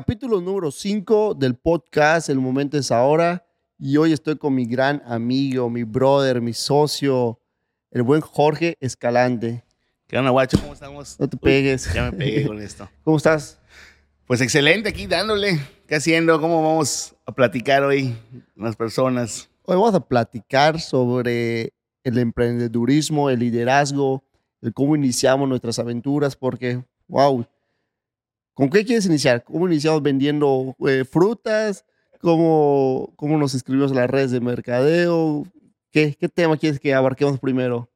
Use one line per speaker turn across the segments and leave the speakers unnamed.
Capítulo número 5 del podcast El Momento es Ahora. Y hoy estoy con mi gran amigo, mi brother, mi socio, el buen Jorge Escalante.
¿Qué onda, guacho? ¿Cómo estamos?
No te pegues.
ya me pegué con esto.
¿Cómo estás?
Pues excelente aquí dándole. ¿Qué haciendo? ¿Cómo vamos a platicar hoy con las personas?
Hoy vamos a platicar sobre el emprendedurismo, el liderazgo, el cómo iniciamos nuestras aventuras, porque, wow, ¿con qué quieres iniciar? ¿Cómo iniciamos vendiendo eh, frutas? ¿Cómo, ¿Cómo nos inscribimos en las redes de mercadeo? ¿Qué, qué tema quieres que abarquemos primero?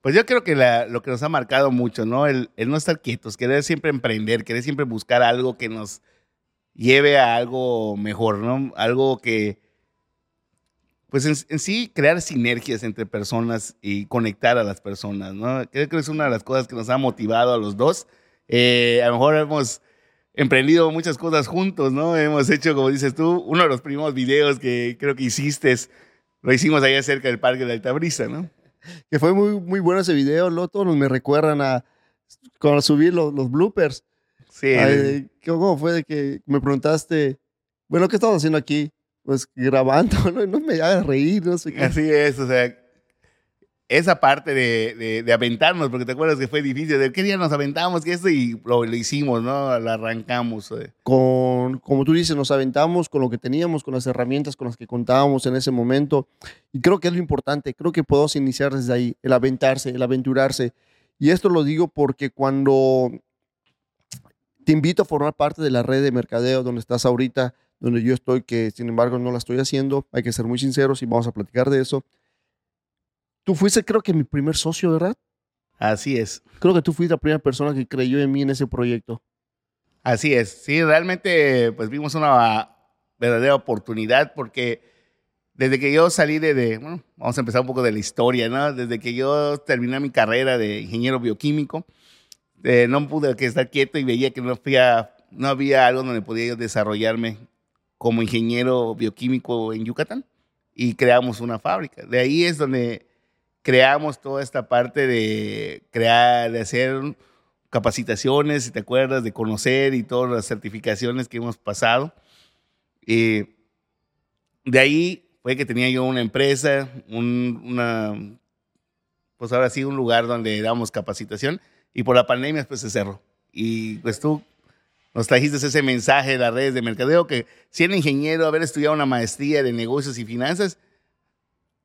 Pues yo creo que lo que nos ha marcado mucho, ¿no? El, no estar quietos, querer siempre emprender, querer siempre buscar algo que nos lleve a algo mejor, ¿no? Algo que, pues en sí, crear sinergias entre personas y conectar a las personas, ¿no? Creo que es una de las cosas que nos ha motivado a los dos. Eh, a lo mejor hemos emprendido muchas cosas juntos, ¿no? Hemos hecho, como dices tú, uno de los primeros videos que creo que hiciste, lo hicimos allá cerca del Parque de Altabrisa, ¿no?
Que fue muy, muy bueno ese video, ¿no? Todos me recuerdan a cuando subí los, los bloopers.
Sí.
Ay, ¿Cómo fue de que me preguntaste, bueno, ¿qué estamos haciendo aquí? Pues grabando, ¿no? No me hagas reír, no sé qué.
Así es, o sea, esa parte de, de- aventarnos, porque te acuerdas que fue difícil, de qué día nos aventamos, que esto y lo, lo hicimos, ¿no? Lo arrancamos. eh.
Con, como tú dices, nos aventamos con lo que teníamos, con las herramientas con las que contábamos en ese momento. Y creo que es lo importante, creo que podemos iniciar desde ahí, el aventarse, el aventurarse. Y esto lo digo porque cuando te invito a formar parte de la red de mercadeo donde estás ahorita, donde yo estoy, que sin embargo no la estoy haciendo, hay que ser muy sinceros y vamos a platicar de eso. Tú fuiste, creo que mi primer socio, ¿verdad?
Así es,
Creo que tú fuiste la primera persona que creyó en mí en ese proyecto.
así es. Sí, realmente, pues vimos una verdadera oportunidad porque desde que yo salí de, de- bueno, vamos a empezar un poco de la historia, ¿no? Desde que yo terminé mi carrera de ingeniero bioquímico, eh, no pude que estar quieto y veía que no, había, no había algo donde podía yo desarrollarme como ingeniero bioquímico en Yucatán y creamos una fábrica. De ahí es donde creamos toda esta parte de crear, de hacer capacitaciones, si te acuerdas, de conocer y todas las certificaciones que hemos pasado. Y de ahí fue que tenía yo una empresa, un- una, pues ahora sí, un lugar donde dábamos capacitación y por la pandemia pues se cerró. Y pues tú nos trajiste ese mensaje de las redes de mercadeo que siendo ingeniero, haber estudiado una maestría de negocios y finanzas,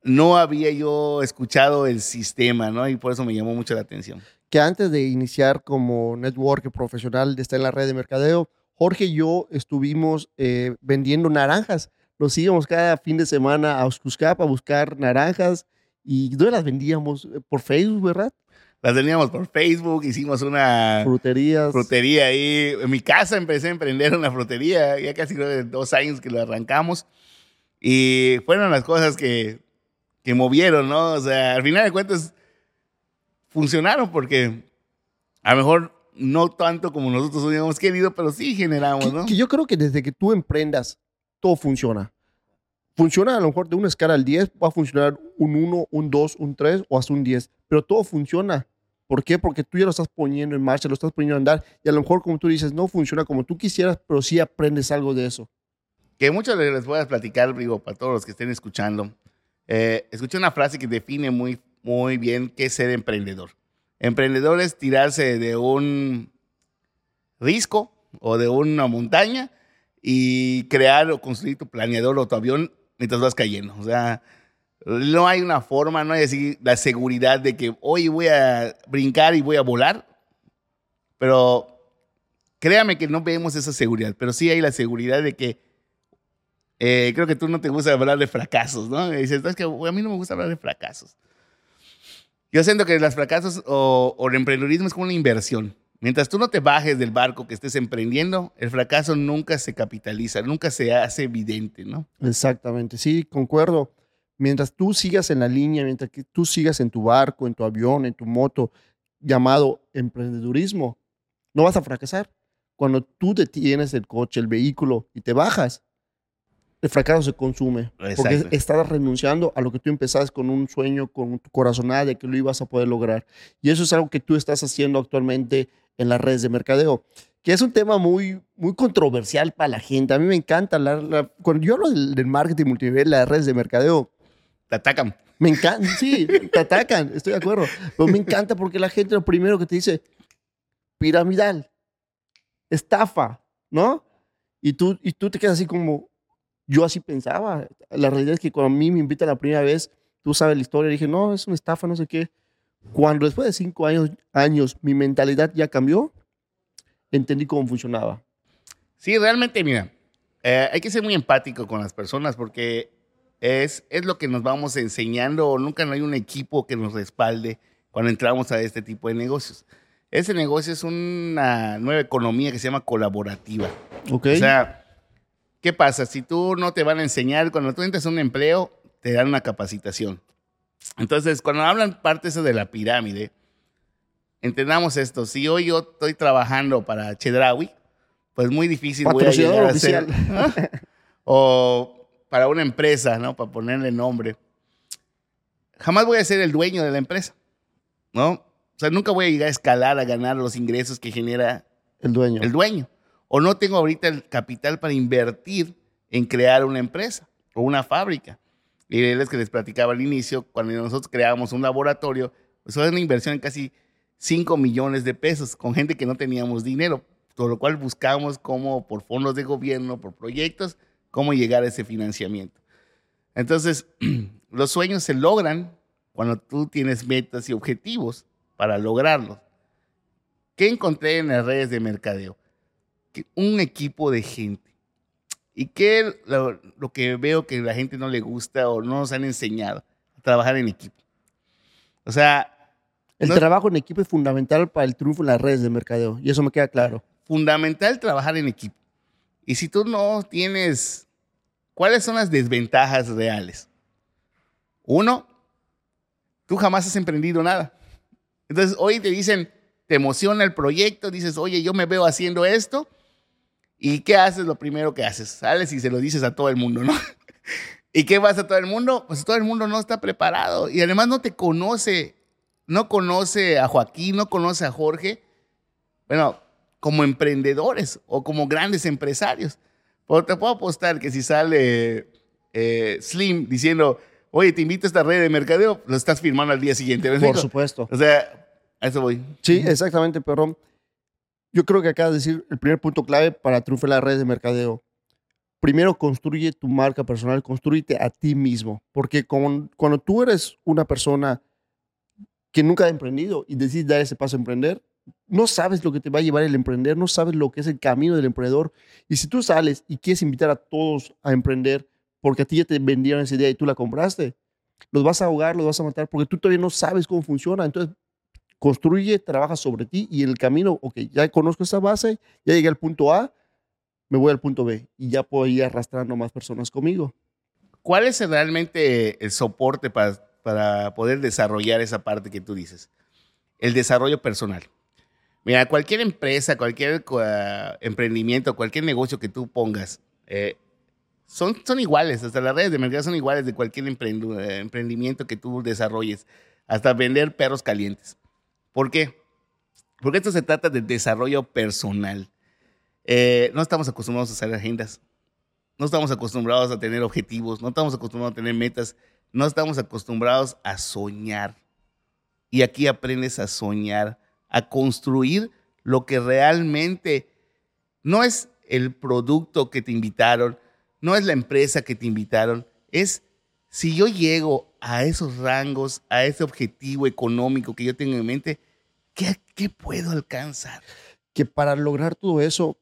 no había yo escuchado el sistema, ¿no? Y por eso me llamó mucho la atención.
que antes de iniciar como network profesional de estar en la red de mercadeo, Jorge y yo estuvimos eh, vendiendo naranjas. Nos íbamos cada fin de semana a Oscuscap a buscar naranjas y ¿dónde las vendíamos? Eh, Por Facebook, ¿verdad?
Las teníamos por Facebook, hicimos una
Fruterías.
frutería ahí. En mi casa empecé a emprender una frutería, ya casi dos años que lo arrancamos. Y fueron las cosas que, que movieron, ¿no? O sea, al final de cuentas, funcionaron porque a lo mejor no tanto como nosotros hubiéramos querido, pero sí generamos,
que,
¿no?
que yo creo que desde que tú emprendas, todo funciona. Funciona a lo mejor de una escala al 10, va a funcionar un 1, un 2, un 3 o hasta un 10, pero todo funciona. ¿Por qué? Porque tú ya lo estás poniendo en marcha, lo estás poniendo a andar y a lo mejor como tú dices, no funciona como tú quisieras, pero sí aprendes algo de eso.
que muchos les les voy a platicar, digo, para todos los que estén escuchando. Eh, escuché una frase que define muy, muy bien qué es ser emprendedor. Emprendedor es tirarse de un risco o de una montaña y crear o construir tu planeador o tu avión mientras vas cayendo. O sea, no hay una forma, no hay así la seguridad de que hoy voy a brincar y voy a volar, pero créame que no vemos esa seguridad, pero sí hay la seguridad de que eh, creo que tú no te gusta hablar de fracasos, ¿no? Y dices, "No, es que a mí no me gusta hablar de fracasos. Yo siento que los fracasos o, o el emprendedurismo es como una inversión. Mientras tú no te bajes del barco que estés emprendiendo, el fracaso nunca se capitaliza, nunca se hace evidente, ¿no?
Exactamente, sí, concuerdo. Mientras tú sigas en la línea, mientras que tú sigas en tu barco, en tu avión, en tu moto, llamado emprendedurismo, no vas a fracasar. Cuando tú detienes el coche, el vehículo y te bajas, el fracaso se consume. Porque
Exacto.
estás renunciando a lo que tú empezaste con un sueño, con tu corazonada de que lo ibas a poder lograr. Y eso es algo que tú estás haciendo actualmente en las redes de mercadeo. que es un tema muy, muy controversial para la gente. A mí me encanta hablar, cuando yo hablo del, marketing multinivel, las redes de mercadeo.
Te atacan.
Me encanta, sí, te atacan, estoy de acuerdo. Pero me encanta porque la gente lo primero que te dice, piramidal, estafa, ¿no? Y tú, y tú te quedas así como, yo así pensaba. La realidad es que cuando a mí me invitan la primera vez, tú sabes la historia, dije, no, es una estafa, no sé qué. Cuando después de cinco años, años mi mentalidad ya cambió, entendí cómo funcionaba.
Sí, realmente, mira, eh, hay que ser muy empático con las personas porque es, es lo que nos vamos enseñando. Nunca no hay un equipo que nos respalde cuando entramos a este tipo de negocios. Ese negocio es una nueva economía que se llama colaborativa.
Okay.
O sea, ¿qué pasa? Si tú no te van a enseñar, cuando tú entras a un empleo, te dan una capacitación. Entonces, cuando hablan parte eso de la pirámide, entendamos esto. Si hoy yo estoy trabajando para Chedraui, pues muy difícil voy a llegar a ser. o para una empresa, ¿no? Para ponerle nombre. Jamás voy a ser el dueño de la empresa, ¿no? O sea, nunca voy a llegar a escalar, a ganar los ingresos que genera
el dueño.
El dueño. O no tengo ahorita el capital para invertir en crear una empresa o una fábrica. Y es que les platicaba al inicio, cuando nosotros creábamos un laboratorio, pues fue una inversión en casi 5 millones de pesos con gente que no teníamos dinero, por lo cual buscamos cómo, por fondos de gobierno, por proyectos, cómo llegar a ese financiamiento. Entonces, los sueños se logran cuando tú tienes metas y objetivos para lograrlos. ¿Qué encontré en las redes de mercadeo? Un equipo de gente. ¿Y qué lo, lo, que veo que la gente no le gusta o no nos han enseñado? A trabajar en equipo. O sea...
El trabajo en equipo es fundamental para el triunfo en las redes de mercadeo. Y eso me queda claro.
Fundamental trabajar en equipo. Y si tú no tienes... ¿Cuáles son las desventajas reales? Uno, tú jamás has emprendido nada. Entonces hoy te dicen, te emociona el proyecto, dices, oye, yo me veo haciendo esto ¿Y qué haces? Lo primero que haces, sales y se lo dices a todo el mundo, ¿no? ¿Y qué vas a todo el mundo? Pues todo el mundo no está preparado y además no te conoce, no conoce a Joaquín, no conoce a Jorge, bueno, como emprendedores o como grandes empresarios. Pero te puedo apostar que si sale eh, Slim diciendo, oye, te invito a esta red de mercadeo, lo estás firmando al día siguiente.
Por supuesto.
O sea, a eso voy.
Sí, exactamente, pero yo creo que acabas de decir el primer punto clave para triunfar en las redes de mercadeo. Primero, construye tu marca personal, construye a ti mismo. Porque cuando tú eres una persona que nunca ha emprendido y decides dar ese paso a emprender, no sabes lo que te va a llevar el emprender, no sabes lo que es el camino del emprendedor. Y si tú sales y quieres invitar a todos a emprender porque a ti ya te vendieron esa idea y tú la compraste, los vas a ahogar, los vas a matar porque tú todavía no sabes cómo funciona. Entonces, construye, trabaja sobre ti y el camino, ok, ya conozco esa base, ya llegué al punto A, me voy al punto B y ya puedo ir arrastrando más personas conmigo.
¿Cuál es realmente el soporte para, para poder desarrollar esa parte que tú dices? El desarrollo personal. Mira, cualquier empresa, cualquier emprendimiento, cualquier negocio que tú pongas, eh, son, son iguales, hasta las redes de mercado son iguales de cualquier emprendimiento que tú desarrolles, hasta vender perros calientes. ¿Por qué? Porque esto se trata de desarrollo personal. Eh, no estamos acostumbrados a hacer agendas. No estamos acostumbrados a tener objetivos. No estamos acostumbrados a tener metas. No estamos acostumbrados a soñar. Y aquí aprendes a soñar, a construir lo que realmente no es el producto que te invitaron, no es la empresa que te invitaron, es si yo llego a esos rangos, a ese objetivo económico que yo tengo en mente, ¿qué, puedo alcanzar?
Que para lograr todo eso,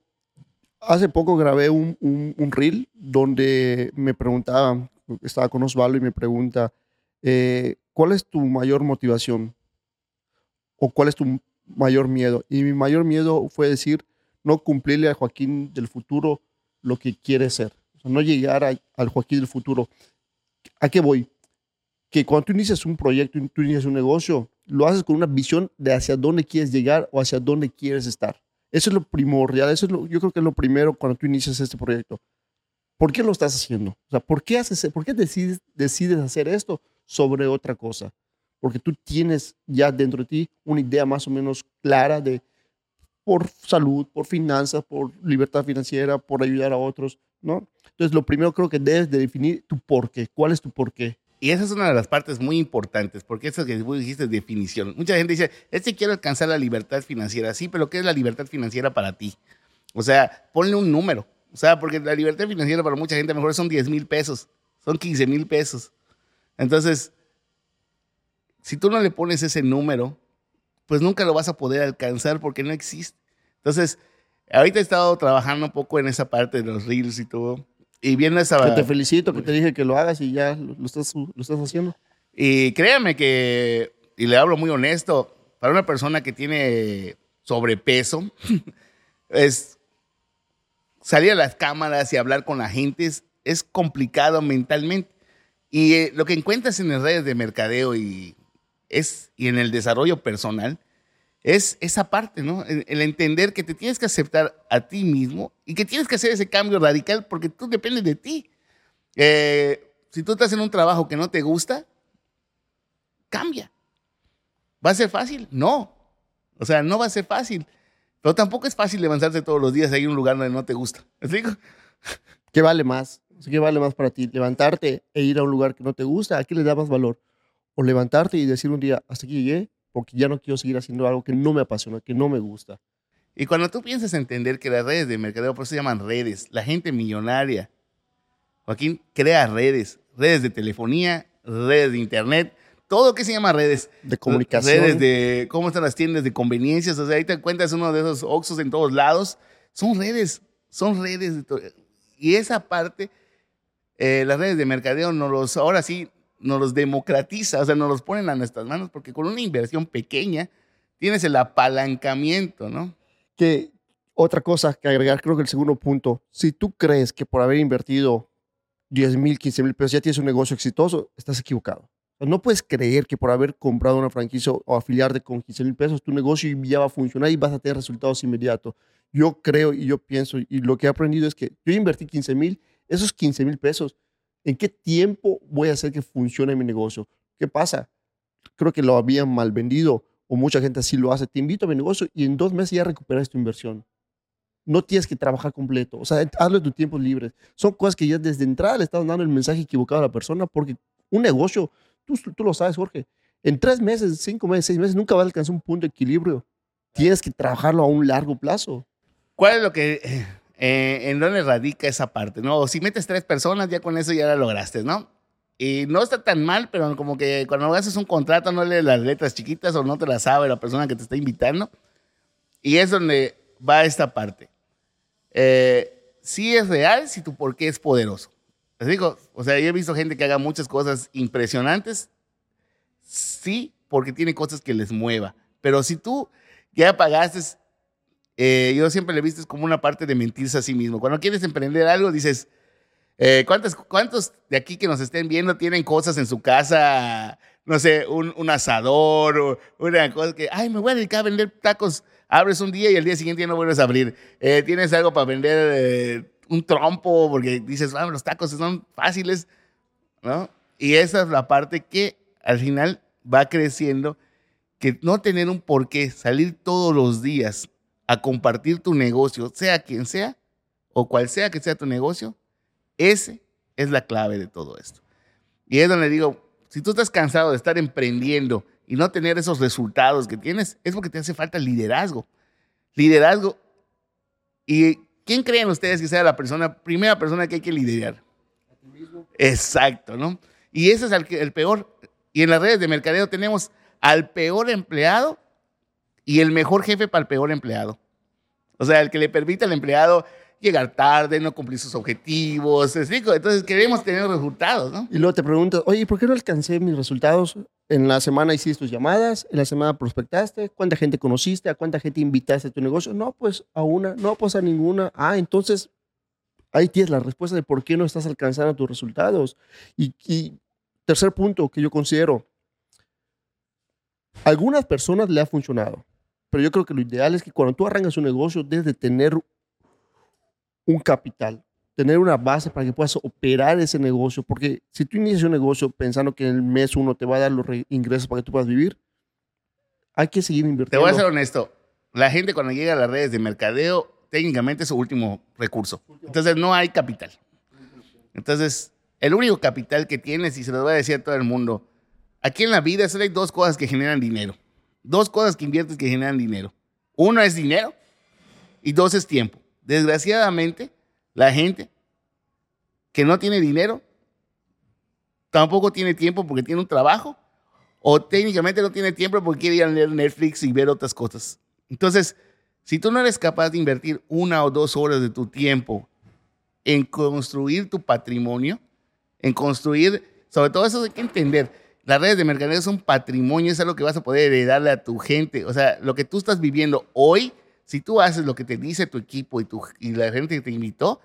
hace poco grabé un, un, reel donde me preguntaba, estaba con Osvaldo y me pregunta, eh, ¿cuál es tu mayor motivación? ¿O cuál es tu mayor miedo? Y mi mayor miedo fue decir, no cumplirle a Joaquín del futuro lo que quiere ser. O sea, no llegar al Joaquín del futuro. ¿A qué voy? Que cuando tú inicias un proyecto, tú inicias un negocio, lo haces con una visión de hacia dónde quieres llegar o hacia dónde quieres estar. Eso es lo primordial, eso es lo, yo creo que es lo primero cuando tú inicias este proyecto. ¿Por qué lo estás haciendo? O sea, ¿por qué, haces, por qué decides, decides hacer esto sobre otra cosa? Porque tú tienes ya dentro de ti una idea más o menos clara de por salud, por finanzas, por libertad financiera, por ayudar a otros, ¿no? Entonces, lo primero creo que debes de definir tu por qué. ¿Cuál es tu por qué?
Y esa es una de las partes muy importantes, porque eso que tú dijiste es definición. Mucha gente dice, es que quiero alcanzar la libertad financiera. Sí, pero ¿qué es la libertad financiera para ti? O sea, ponle un número. O sea, porque la libertad financiera para mucha gente mejor son 10 mil pesos, son 15 mil pesos. Entonces, si tú no le pones ese número, pues nunca lo vas a poder alcanzar porque no existe. Entonces, ahorita he estado trabajando un poco en esa parte de los reels y todo. Y viendo esa...
Que te felicito, que te dije que lo hagas y ya lo, estás, lo estás haciendo.
Y créame que, y le hablo muy honesto, para una persona que tiene sobrepeso, es salir a las cámaras y hablar con la gente es, es complicado mentalmente. Y eh, lo que encuentras en las redes de mercadeo y, es, y en el desarrollo personal es esa parte, ¿no? El, entender que te tienes que aceptar a ti mismo y que tienes que hacer ese cambio radical porque tú dependes de ti. Eh, si tú estás en un trabajo que no te gusta, cambia. ¿Va a ser fácil? No. O sea, no va a ser fácil. Pero tampoco es fácil levantarte todos los días ahí en un lugar donde no te gusta. ¿Me explico?
¿Qué vale más? ¿Qué vale más para ti? ¿Levantarte e ir a un lugar que no te gusta? ¿A qué le da más valor? O levantarte y decir un día, hasta aquí llegué, porque ya no quiero seguir haciendo algo que no me apasiona, que no me gusta.
Y cuando tú piensas entender que las redes de mercadeo, por eso se llaman redes, la gente millonaria, Joaquín crea redes, redes de telefonía, redes de internet, todo lo que se llama redes.
De comunicación.
Redes de cómo están las tiendas de conveniencias. O sea, ahí te encuentras uno de esos Oxos en todos lados. Son redes, son redes. De y esa parte, eh, las redes de mercadeo, nos los, ahora sí, nos los democratiza, o sea, nos los ponen a nuestras manos, porque con una inversión pequeña tienes el apalancamiento, ¿no?
Que otra cosa que agregar, creo que el segundo punto, si tú crees que por haber invertido 10 mil, 15 mil pesos ya tienes un negocio exitoso, estás equivocado. No puedes creer que por haber comprado una franquicia o afiliarte con 15 mil pesos, tu negocio ya va a funcionar y vas a tener resultados inmediatos. Yo creo y yo pienso, y lo que he aprendido es que yo invertí 15 mil, esos 15 mil pesos, ¿en qué tiempo voy a hacer que funcione mi negocio? ¿Qué pasa? Creo que lo habían mal vendido o mucha gente así lo hace. Te invito a mi negocio y en dos meses ya recuperas tu inversión. No tienes que trabajar completo. O sea, hazlo en tus tiempos libres. Son cosas que ya desde entrada le estás dando el mensaje equivocado a la persona porque un negocio Tú, lo sabes, Jorge. En tres meses, cinco meses, seis meses, nunca vas a alcanzar un punto de equilibrio. Tienes que trabajarlo a un largo plazo.
¿Cuál es lo que, eh, en dónde radica esa parte? ¿no? Si metes tres personas, ya con eso ya lo lograste, ¿no? Y no está tan mal, pero como que cuando haces un contrato no lees las letras chiquitas o no te las sabe la persona que te está invitando. Y es donde va esta parte. Eh, sí es real si tu por qué es poderoso digo, o sea, yo he visto gente que haga muchas cosas impresionantes, sí, porque tiene cosas que les mueva. Pero si tú ya pagaste, eh, yo siempre le visto como una parte de mentirse a sí mismo. Cuando quieres emprender algo, dices, eh, ¿cuántos, ¿cuántos de aquí que nos estén viendo tienen cosas en su casa? No sé, un, un asador o una cosa que, ay, me voy a dedicar a vender tacos. Abres un día y el día siguiente ya no vuelves a abrir. Eh, tienes algo para vender un trompo porque dices, ah, los tacos son fáciles, ¿no? Y esa es la parte que al final va creciendo, que no tener un porqué, salir todos los días a compartir tu negocio, sea quien sea, o cual sea que sea tu negocio, ese es la clave de todo esto. Y es donde digo, si tú estás cansado de estar emprendiendo y no tener esos resultados que tienes, es porque te hace falta liderazgo. Liderazgo. Y ¿Quién creen ustedes que sea la persona, primera persona que hay que liderar? A ti mismo. Exacto, ¿no? Y ese es el, peor. Y en las redes de mercadeo tenemos al peor empleado y el mejor jefe para el peor empleado. O sea, el que le permite al empleado llegar tarde, no cumplir sus objetivos. Entonces queremos tener resultados, ¿no?
Y luego te preguntas, oye, ¿por qué no alcancé mis resultados? En la semana hiciste tus llamadas, en la semana prospectaste, ¿cuánta gente conociste? ¿A cuánta gente invitaste a tu negocio? No, pues a una, no, pues a ninguna. Ah, entonces ahí tienes la respuesta de por qué no estás alcanzando tus resultados. Y, y tercer punto que yo considero, algunas personas le ha funcionado, pero yo creo que lo ideal es que cuando tú arrancas un negocio, debes de tener un capital, tener una base para que puedas operar ese negocio, porque si tú inicias un negocio pensando que en el mes uno te va a dar los ingresos para que tú puedas vivir, hay que seguir invirtiendo.
Te voy a ser honesto, la gente cuando llega a las redes de mercadeo, técnicamente es su último recurso. Entonces no hay capital. Entonces, el único capital que tienes, y se lo voy a decir a todo el mundo, aquí en la vida solo hay dos cosas que generan dinero. Dos cosas que inviertes que generan dinero. Uno es dinero y dos es tiempo. Desgraciadamente, la gente que no tiene dinero tampoco tiene tiempo porque tiene un trabajo o técnicamente no tiene tiempo porque quiere ir a leer Netflix y ver otras cosas. Entonces, si tú no eres capaz de invertir una o dos horas de tu tiempo en construir tu patrimonio, en construir, sobre todo eso hay que entender, las redes de mercadeo son patrimonio, es algo que vas a poder heredarle a tu gente. O sea, lo que tú estás viviendo hoy, si tú haces lo que te dice tu equipo y, tu, y la gente que te invitó,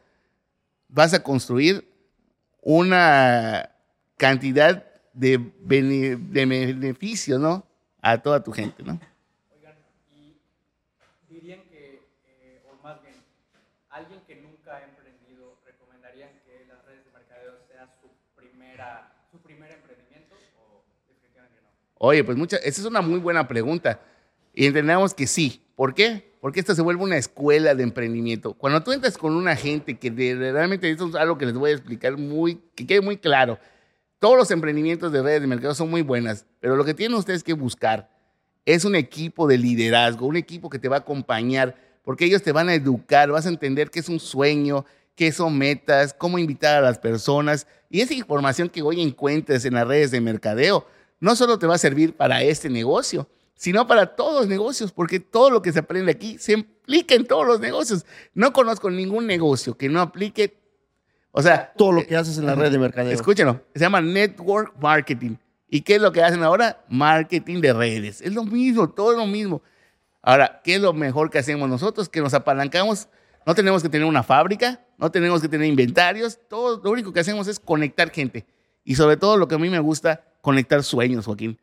vas a construir una cantidad de, de beneficio, ¿no? A toda tu gente, ¿no?
Oigan, y dirían que, eh, o más bien, alguien que nunca ha emprendido, ¿recomendarían que las redes de mercadeo sea su, primera, su primer emprendimiento o definitivamente no?
Oye, pues mucha, esa es una muy buena pregunta. Y entendemos que sí. ¿Por qué? Porque esto se vuelve una escuela de emprendimiento. Cuando tú entras con una gente que realmente, esto es algo que les voy a explicar muy, que quede muy claro todos los emprendimientos de redes de mercado son muy buenas, pero lo que tienen ustedes que buscar es un equipo de liderazgo, un equipo que te va a acompañar, porque ellos te van a educar, vas a entender qué es un sueño, qué son metas, cómo invitar a las personas. Y esa información que hoy encuentres en las redes de mercadeo no solo te va a servir para este negocio, sino para todos los negocios, porque todo lo que se aprende aquí se aplica en todos los negocios. No conozco ningún negocio que no aplique o sea,
todo lo que haces en la red de mercadeo.
Escúchenlo, se llama network marketing. ¿Y qué es lo que hacen ahora? Marketing de redes. Es lo mismo, todo es lo mismo. Ahora, ¿qué es lo mejor que hacemos nosotros? Que nos apalancamos. No tenemos que tener una fábrica, no tenemos que tener inventarios. Todo lo único que hacemos es conectar gente. Y sobre todo lo que a mí me gusta, conectar sueños, Joaquín.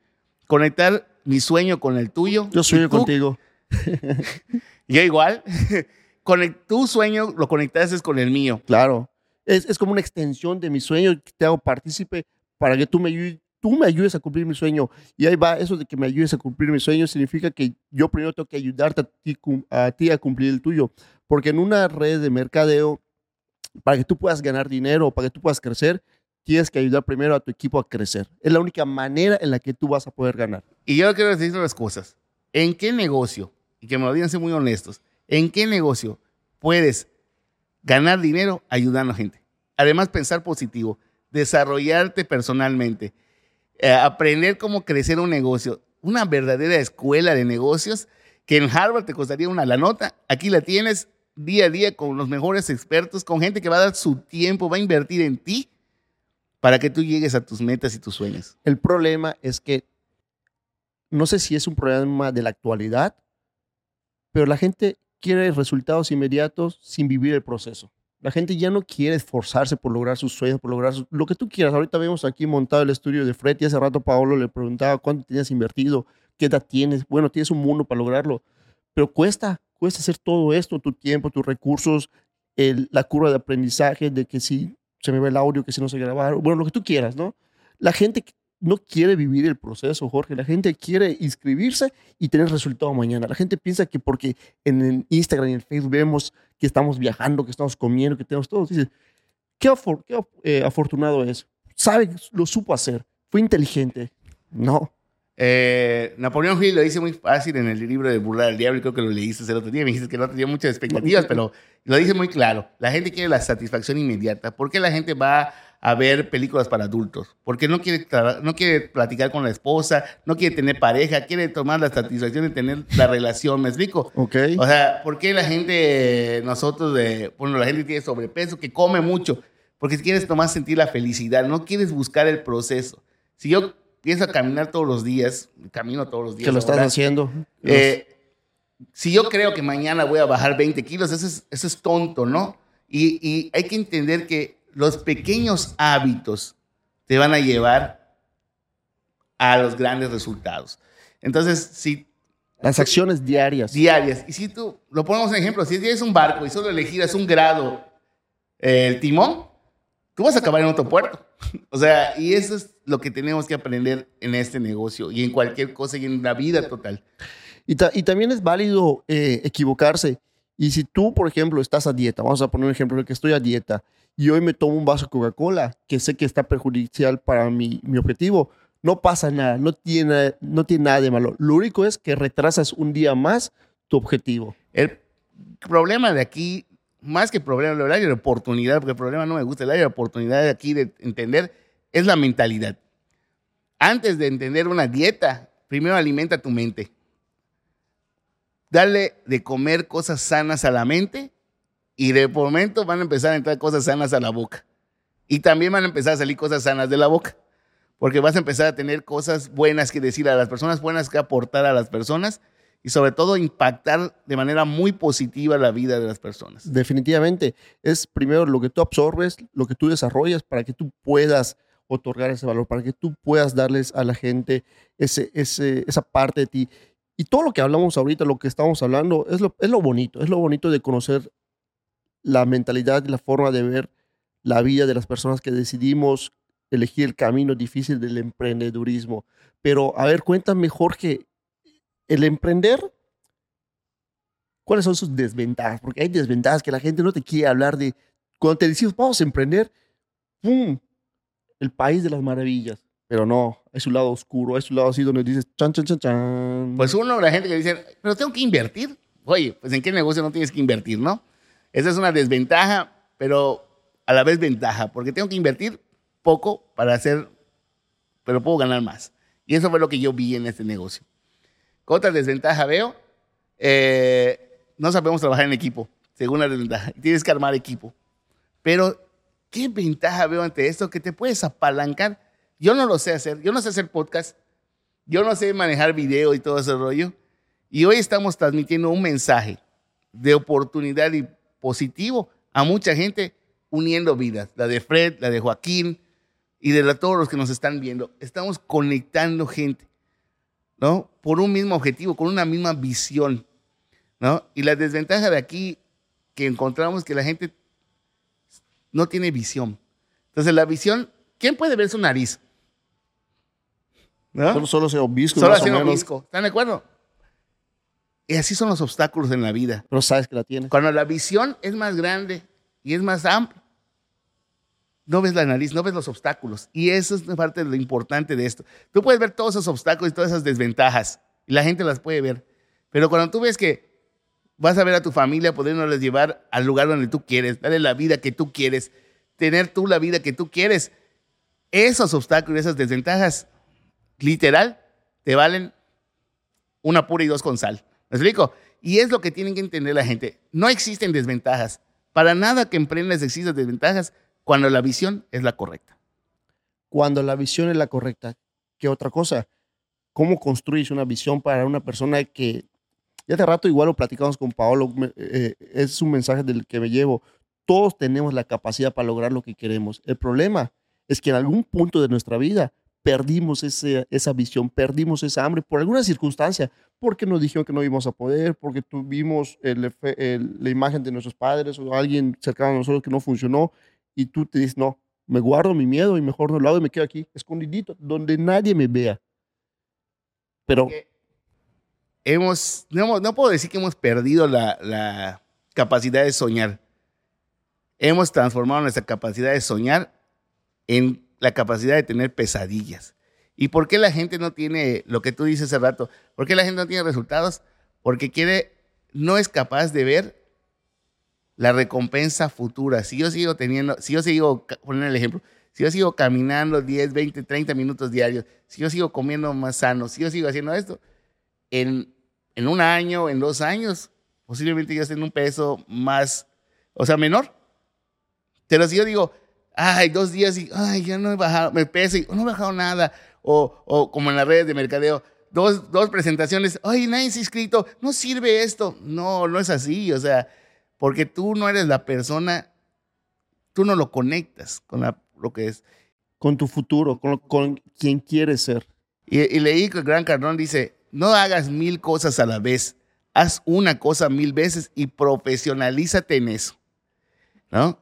Conectar mi sueño con el tuyo.
Yo sueño contigo.
Yo igual. tu sueño lo conectaste con el mío.
Claro es, es, como una extensión de mi sueño, te hago partícipe para que tú me, tú me ayudes a cumplir mi sueño. Y ahí va, eso de que me ayudes a cumplir mi sueño significa que yo primero tengo que ayudarte a ti a, ti a cumplir el tuyo. Porque en una red de mercadeo, para que tú puedas ganar dinero, para que tú puedas crecer, tienes que ayudar primero a tu equipo a crecer. Es la única manera en la que tú vas a poder ganar.
Y yo quiero decir las cosas. ¿En qué negocio, y que me lo digan ser muy honestos, en qué negocio puedes ganar dinero ayudando a gente. Además, pensar positivo, desarrollarte personalmente, eh, aprender cómo crecer un negocio, una verdadera escuela de negocios que en Harvard te costaría una la nota, aquí la tienes día a día con los mejores expertos, con gente que va a dar su tiempo, va a invertir en ti para que tú llegues a tus metas y tus sueños.
El problema es que no sé si es un problema de la actualidad, pero la gente quiere resultados inmediatos sin vivir el proceso. La gente ya no quiere esforzarse por lograr sus sueños, por lograr lo que tú quieras. Ahorita vemos aquí montado el estudio de Fred y hace rato Paolo le preguntaba cuánto tenías invertido, qué edad tienes. Bueno, tienes un mundo para lograrlo, pero cuesta, cuesta hacer todo esto, tu tiempo, tus recursos, la curva de aprendizaje, de que si se me ve el audio, que si no se graba, bueno, lo que tú quieras, ¿no? La gente no quiere vivir el proceso, Jorge. La gente quiere inscribirse y tener resultado mañana. La gente piensa que porque en Instagram y en Facebook vemos que estamos viajando, que estamos comiendo, que tenemos todo, dice, qué, eh, afortunado es. Sabe, lo supo hacer. Fue inteligente. No.
Eh, Napoleón Hill lo dice muy fácil en el libro de Burlar al Diablo, creo que lo leíste el otro día, me dijiste que no tenía muchas expectativas, pero lo dice muy claro. La gente quiere la satisfacción inmediata. ¿Por qué la gente va a ver películas para adultos, porque no quiere, no quiere platicar con la esposa, no quiere tener pareja, quiere tomar la satisfacción de tener la relación, ¿me explico?
Ok.
O sea, ¿por qué la gente, nosotros, de, bueno, la gente tiene sobrepeso, que come mucho? Porque quieres tomar sentir la felicidad, no quieres buscar el proceso. Si yo pienso a caminar todos los días, camino todos los días.
Que lo estás haciendo.
Eh, si yo creo que mañana voy a bajar 20 kilos, eso es, eso es tonto, ¿no? Y, y hay que entender que los pequeños hábitos te van a llevar a los grandes resultados. Entonces, si...
Las acciones diarias.
Diarias. Y si tú, lo ponemos en ejemplo, si tienes un barco y solo elegirás un grado eh, el timón, tú vas a acabar en otro puerto. o sea, y eso es lo que tenemos que aprender en este negocio y en cualquier cosa y en la vida total.
Y, ta- y también es válido eh, equivocarse. Y si tú, por ejemplo, estás a dieta, vamos a poner un ejemplo de que estoy a dieta y hoy me tomo un vaso de Coca-Cola que sé que está perjudicial para mi, mi objetivo, no pasa nada, no tiene, no tiene nada de malo. Lo único es que retrasas un día más tu objetivo.
El problema de aquí, más que problema, el área de oportunidad, porque el problema no me gusta, el área de oportunidad aquí de entender es la mentalidad. Antes de entender una dieta, primero alimenta tu mente. Dale de comer cosas sanas a la mente y de momento van a empezar a entrar cosas sanas a la boca. Y también van a empezar a salir cosas sanas de la boca. Porque vas a empezar a tener cosas buenas que decir a las personas, buenas que aportar a las personas y sobre todo impactar de manera muy positiva la vida de las personas.
Definitivamente, es primero lo que tú absorbes, lo que tú desarrollas para que tú puedas otorgar ese valor, para que tú puedas darles a la gente ese, ese, esa parte de ti. Y todo lo que hablamos ahorita, lo que estamos hablando, es lo, es lo bonito, es lo bonito de conocer la mentalidad y la forma de ver la vida de las personas que decidimos elegir el camino difícil del emprendedurismo. Pero, a ver, cuéntame, Jorge, el emprender, ¿cuáles son sus desventajas? Porque hay desventajas que la gente no te quiere hablar de. Cuando te decimos, vamos a emprender, ¡pum! El país de las maravillas. Pero no, es su lado oscuro, es su lado así donde dices, chan, chan, chan, chan.
Pues uno, la gente que dice, pero tengo que invertir. Oye, pues en qué negocio no tienes que invertir, ¿no? Esa es una desventaja, pero a la vez ventaja, porque tengo que invertir poco para hacer, pero puedo ganar más. Y eso fue lo que yo vi en este negocio. ¿Qué otra desventaja veo? Eh, no sabemos trabajar en equipo, segunda desventaja. Tienes que armar equipo. Pero, ¿qué ventaja veo ante esto? Que te puedes apalancar. Yo no lo sé hacer. Yo no sé hacer podcast. Yo no sé manejar video y todo ese rollo. Y hoy estamos transmitiendo un mensaje de oportunidad y positivo a mucha gente uniendo vidas. La de Fred, la de Joaquín y de la- todos los que nos están viendo. Estamos conectando gente, ¿no? Por un mismo objetivo, con una misma visión, ¿no? Y la desventaja de aquí que encontramos que la gente no tiene visión. Entonces la visión, ¿quién puede ver su nariz? ¿No?
Solo, solo se obisco,
Solo
más o
haciendo
menos,
visco. ¿Están de acuerdo? Y así son los obstáculos en la vida.
pero sabes que la tienes.
Cuando la visión es más grande y es más amplia, no ves la nariz, no ves los obstáculos. Y eso es parte de lo importante de esto. Tú puedes ver todos esos obstáculos y todas esas desventajas. Y la gente las puede ver. Pero cuando tú ves que vas a ver a tu familia, podernos llevar al lugar donde tú quieres, darle la vida que tú quieres, tener tú la vida que tú quieres, esos obstáculos, esas desventajas, literal, te valen una pura y dos con sal. ¿Me explico? Y es lo que tienen que entender la gente. No existen desventajas. Para nada que emprendas existen desventajas cuando la visión es la correcta.
Cuando la visión es la correcta, ¿qué otra cosa? ¿Cómo construyes una visión para una persona que, ya hace rato igual lo platicamos con Paolo, eh, es un mensaje del que me llevo, todos tenemos la capacidad para lograr lo que queremos. El problema es que en algún punto de nuestra vida perdimos ese- esa visión, perdimos esa hambre por alguna circunstancia, porque nos dijeron que no íbamos a poder, porque tuvimos el el- la imagen de nuestros padres o alguien cercano a nosotros que no funcionó y tú te dices, no, me guardo mi miedo y mejor no lo hago y me quedo aquí, escondidito, donde nadie me vea. Pero
hemos, no, no puedo decir que hemos perdido la, la capacidad de soñar. Hemos transformado nuestra capacidad de soñar en la capacidad de tener pesadillas. ¿Y por qué la gente no tiene lo que tú dices hace rato? ¿Por qué la gente no tiene resultados? Porque quiere, no es capaz de ver la recompensa futura. Si yo sigo teniendo, si yo sigo, poner el ejemplo, si yo sigo caminando 10, 20, 30 minutos diarios, si yo sigo comiendo más sano, si yo sigo haciendo esto, en, en un año, en dos años, posiblemente yo esté en un peso más, o sea, menor. Pero si yo digo, ay, dos días y, ay, ya no he bajado, me peso y no he bajado nada, o, o como en las redes de mercadeo, dos, dos presentaciones, ay, nadie se ha inscrito, no sirve esto. No, no es así, o sea, porque tú no eres la persona, tú no lo conectas con la- lo que es.
con tu futuro, con, con quien quieres ser.
Y, y leí que el Gran Cardón dice, no hagas mil cosas a la vez, haz una cosa mil veces y profesionalízate en eso. ¿No?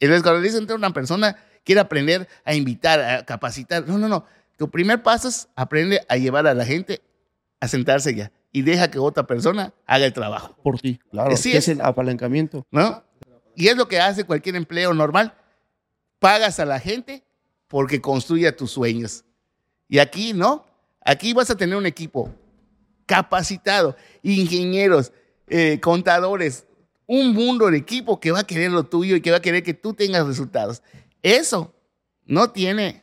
Entonces, cuando dicen que una persona quiere aprender a invitar, a capacitar, no, no, no. Tu primer paso es aprende a llevar a la gente a sentarse ya y deja que otra persona haga el trabajo.
Por ti, claro.
Es
el apalancamiento.
¿no? Y es lo que hace cualquier empleo normal. Pagas a la gente porque construya tus sueños. Y aquí, ¿no? Aquí vas a tener un equipo capacitado, ingenieros, eh, contadores, un mundo de equipo que va a querer lo tuyo y que va a querer que tú tengas resultados. Eso no tiene,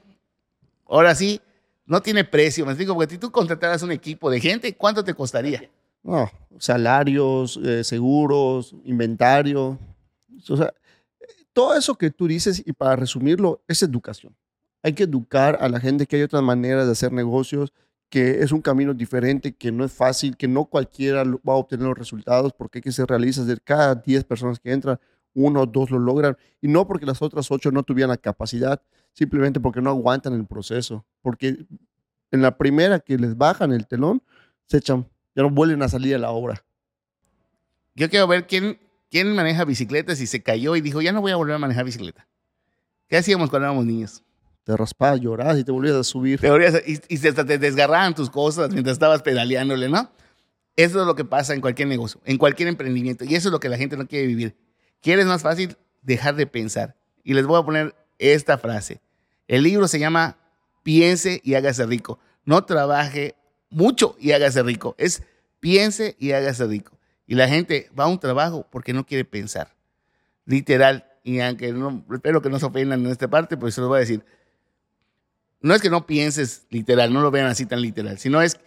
ahora sí, no tiene precio. Me explico, porque si tú contrataras un equipo de gente, ¿cuánto te costaría?
No, salarios, eh, seguros, inventario. Todo eso que tú dices, y para resumirlo, es educación. Hay que educar a la gente que hay otras maneras de hacer negocios, que es un camino diferente, que no es fácil, que no cualquiera va a obtener los resultados, porque hay que ser realistas. De cada 10 personas que entran, uno o dos lo logran. Y no porque las otras 8 no tuvieran la capacidad, simplemente porque no aguantan el proceso. Porque en la primera que les bajan el telón, se echan, ya no vuelven a salir a la obra.
Yo quiero ver quién, quién maneja bicicletas y se cayó y dijo, ya no voy a volver a manejar bicicleta. ¿Qué hacíamos cuando éramos niños?
Te raspabas, llorabas y te volvías a subir.
Te volvías a- y, y se- te desgarraban tus cosas mientras estabas pedaleándole, ¿no? Eso es lo que pasa en cualquier negocio, en cualquier emprendimiento. Y eso es lo que la gente no quiere vivir. ¿Quieres más fácil? Dejar de pensar. Y les voy a poner esta frase. El libro se llama Piense y hágase rico. No trabaje mucho y hágase rico. Es piense y hágase rico. Y la gente va a un trabajo porque no quiere pensar. Literal. Y aunque no, espero que no se ofendan en esta parte, pues se los voy a decir. No es que no pienses literal, no lo vean así tan literal, sino es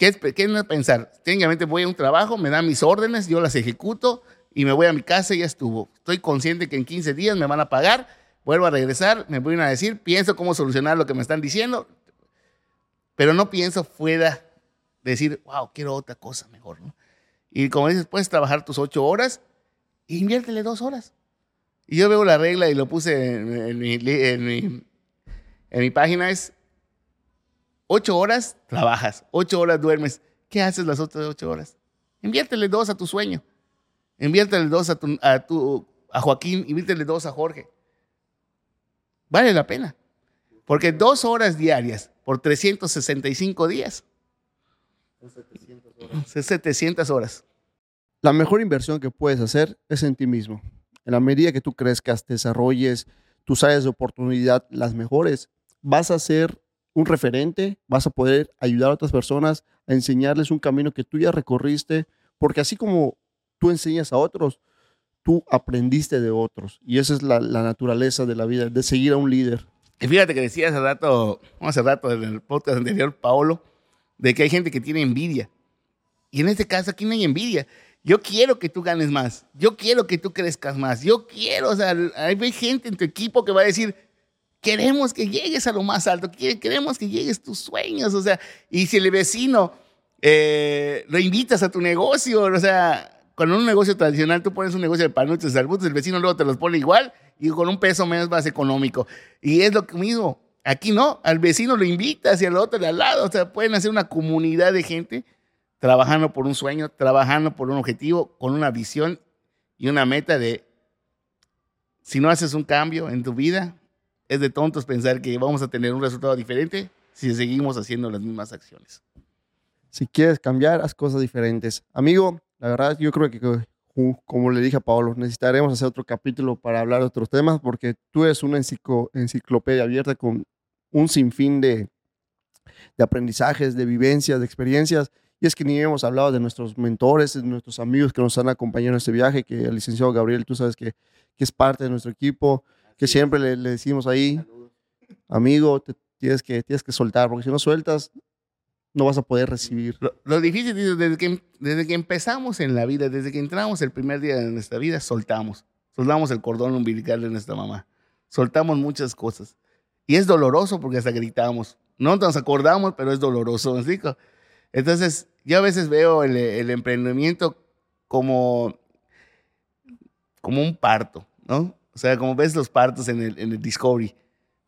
¿Qué es, qué es pensar? Técnicamente voy a un trabajo, me dan mis órdenes, yo las ejecuto y me voy a mi casa y ya estuvo. Estoy consciente que en 15 días me van a pagar, vuelvo a regresar, me voy a decir, pienso cómo solucionar lo que me están diciendo, pero no pienso fuera de decir, wow, quiero otra cosa mejor. Y como dices, puedes trabajar tus ocho horas e inviértele dos horas. Y yo veo la regla y lo puse en, en mi, en mi- en mi página, es ocho horas trabajas, ocho horas duermes. ¿Qué haces las otras ocho horas? Inviértele dos a tu sueño. Inviértele dos a, tu, a, tu, a Joaquín, inviértele dos a Jorge. Vale la pena. Porque dos horas diarias por 365 días. Es 700 horas.
La mejor inversión que puedes hacer es en ti mismo. En la medida que tú crezcas, desarrolles, tus áreas de oportunidad, las mejores, vas a ser un referente, vas a poder ayudar a otras personas a enseñarles un camino que tú ya recorriste, porque así como tú enseñas a otros, tú aprendiste de otros. Y esa es la, la naturaleza de la vida, de seguir a un líder.
Y fíjate que decía hace rato, hace rato en el podcast anterior, Paolo, de que hay gente que tiene envidia. Y en este caso aquí no hay envidia. Yo quiero que tú ganes más. Yo quiero que tú crezcas más. Yo quiero, o sea, hay gente en tu equipo que va a decir, queremos que llegues a lo más alto, que- queremos que llegues tus sueños, o sea, y si el vecino eh, lo invitas a tu negocio, o sea, con un negocio tradicional tú pones un negocio de panuchos arbustos, el vecino luego te los pone igual y con un peso menos más económico. Y es lo mismo, aquí no, al vecino lo invitas y al otro de al lado, o sea, pueden hacer una comunidad de gente trabajando por un sueño, trabajando por un objetivo, con una visión y una meta de, si no haces un cambio en tu vida, es de tontos pensar que vamos a tener un resultado diferente si seguimos haciendo las mismas acciones.
Si quieres cambiar, haz cosas diferentes. Amigo, la verdad, yo creo que, como le dije a Pablo, necesitaremos hacer otro capítulo para hablar de otros temas, porque tú eres una enciclo- enciclopedia abierta con un sinfín de, de aprendizajes, de vivencias, de experiencias. Y es que ni hemos hablado de nuestros mentores, de nuestros amigos que nos han acompañado en este viaje, que el licenciado Gabriel, tú sabes que, que es parte de nuestro equipo, que siempre le, le decimos ahí, amigo, te tienes que, tienes que soltar, porque si no sueltas, no vas a poder recibir.
Lo, lo difícil es desde que, desde que empezamos en la vida, desde que entramos el primer día de nuestra vida, soltamos. Soltamos el cordón umbilical de nuestra mamá. Soltamos muchas cosas. Y es doloroso porque hasta gritamos. No nos acordamos, pero es doloroso. ¿me explico? Entonces, yo a veces veo el, el emprendimiento como, como un parto, ¿no? O sea, como ves los partos en el, en el Discovery.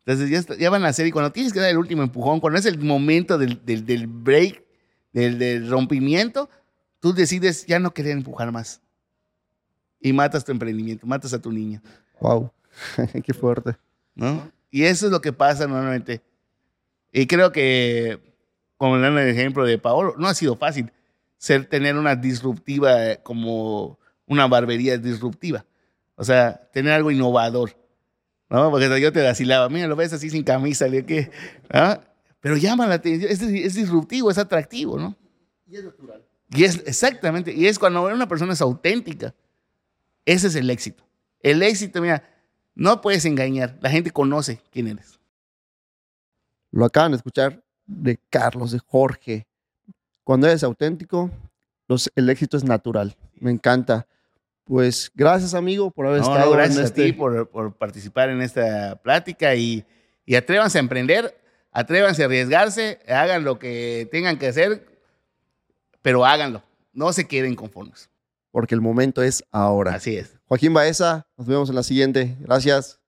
Entonces ya, está- ya van a hacer y cuando tienes que dar el último empujón, cuando es el momento del, del, del break, del, del rompimiento, tú decides ya no querer empujar más. Y matas tu emprendimiento, matas a tu niño,
Wow, qué fuerte.
¿no? Y eso es lo que pasa normalmente. Y creo que como dan el ejemplo de Paolo, no ha sido fácil ser, tener una disruptiva eh, como una barbería disruptiva. O sea, tener algo innovador. ¿No? Porque yo te vacilaba, mira, lo ves así sin camisa, ¿qué? ¿Ah? Pero llama la atención, es, es, disruptivo, es atractivo, ¿no?
Y es natural.
Y es, exactamente, y es cuando una persona es auténtica. Ese es el éxito. El éxito, mira, no puedes engañar, la gente conoce quién eres.
Lo acaban de escuchar de Carlos, de Jorge. Cuando eres auténtico, el éxito es natural. Me encanta. Pues gracias, amigo, por haber estado.
gracias
en
a
este...
ti por, por, participar en esta plática y, y atrévanse a emprender, atrévanse a arriesgarse, hagan lo que tengan que hacer, pero háganlo. No se queden conformes.
Porque el momento es ahora.
Así es.
Joaquín Baeza, nos vemos en la siguiente. Gracias.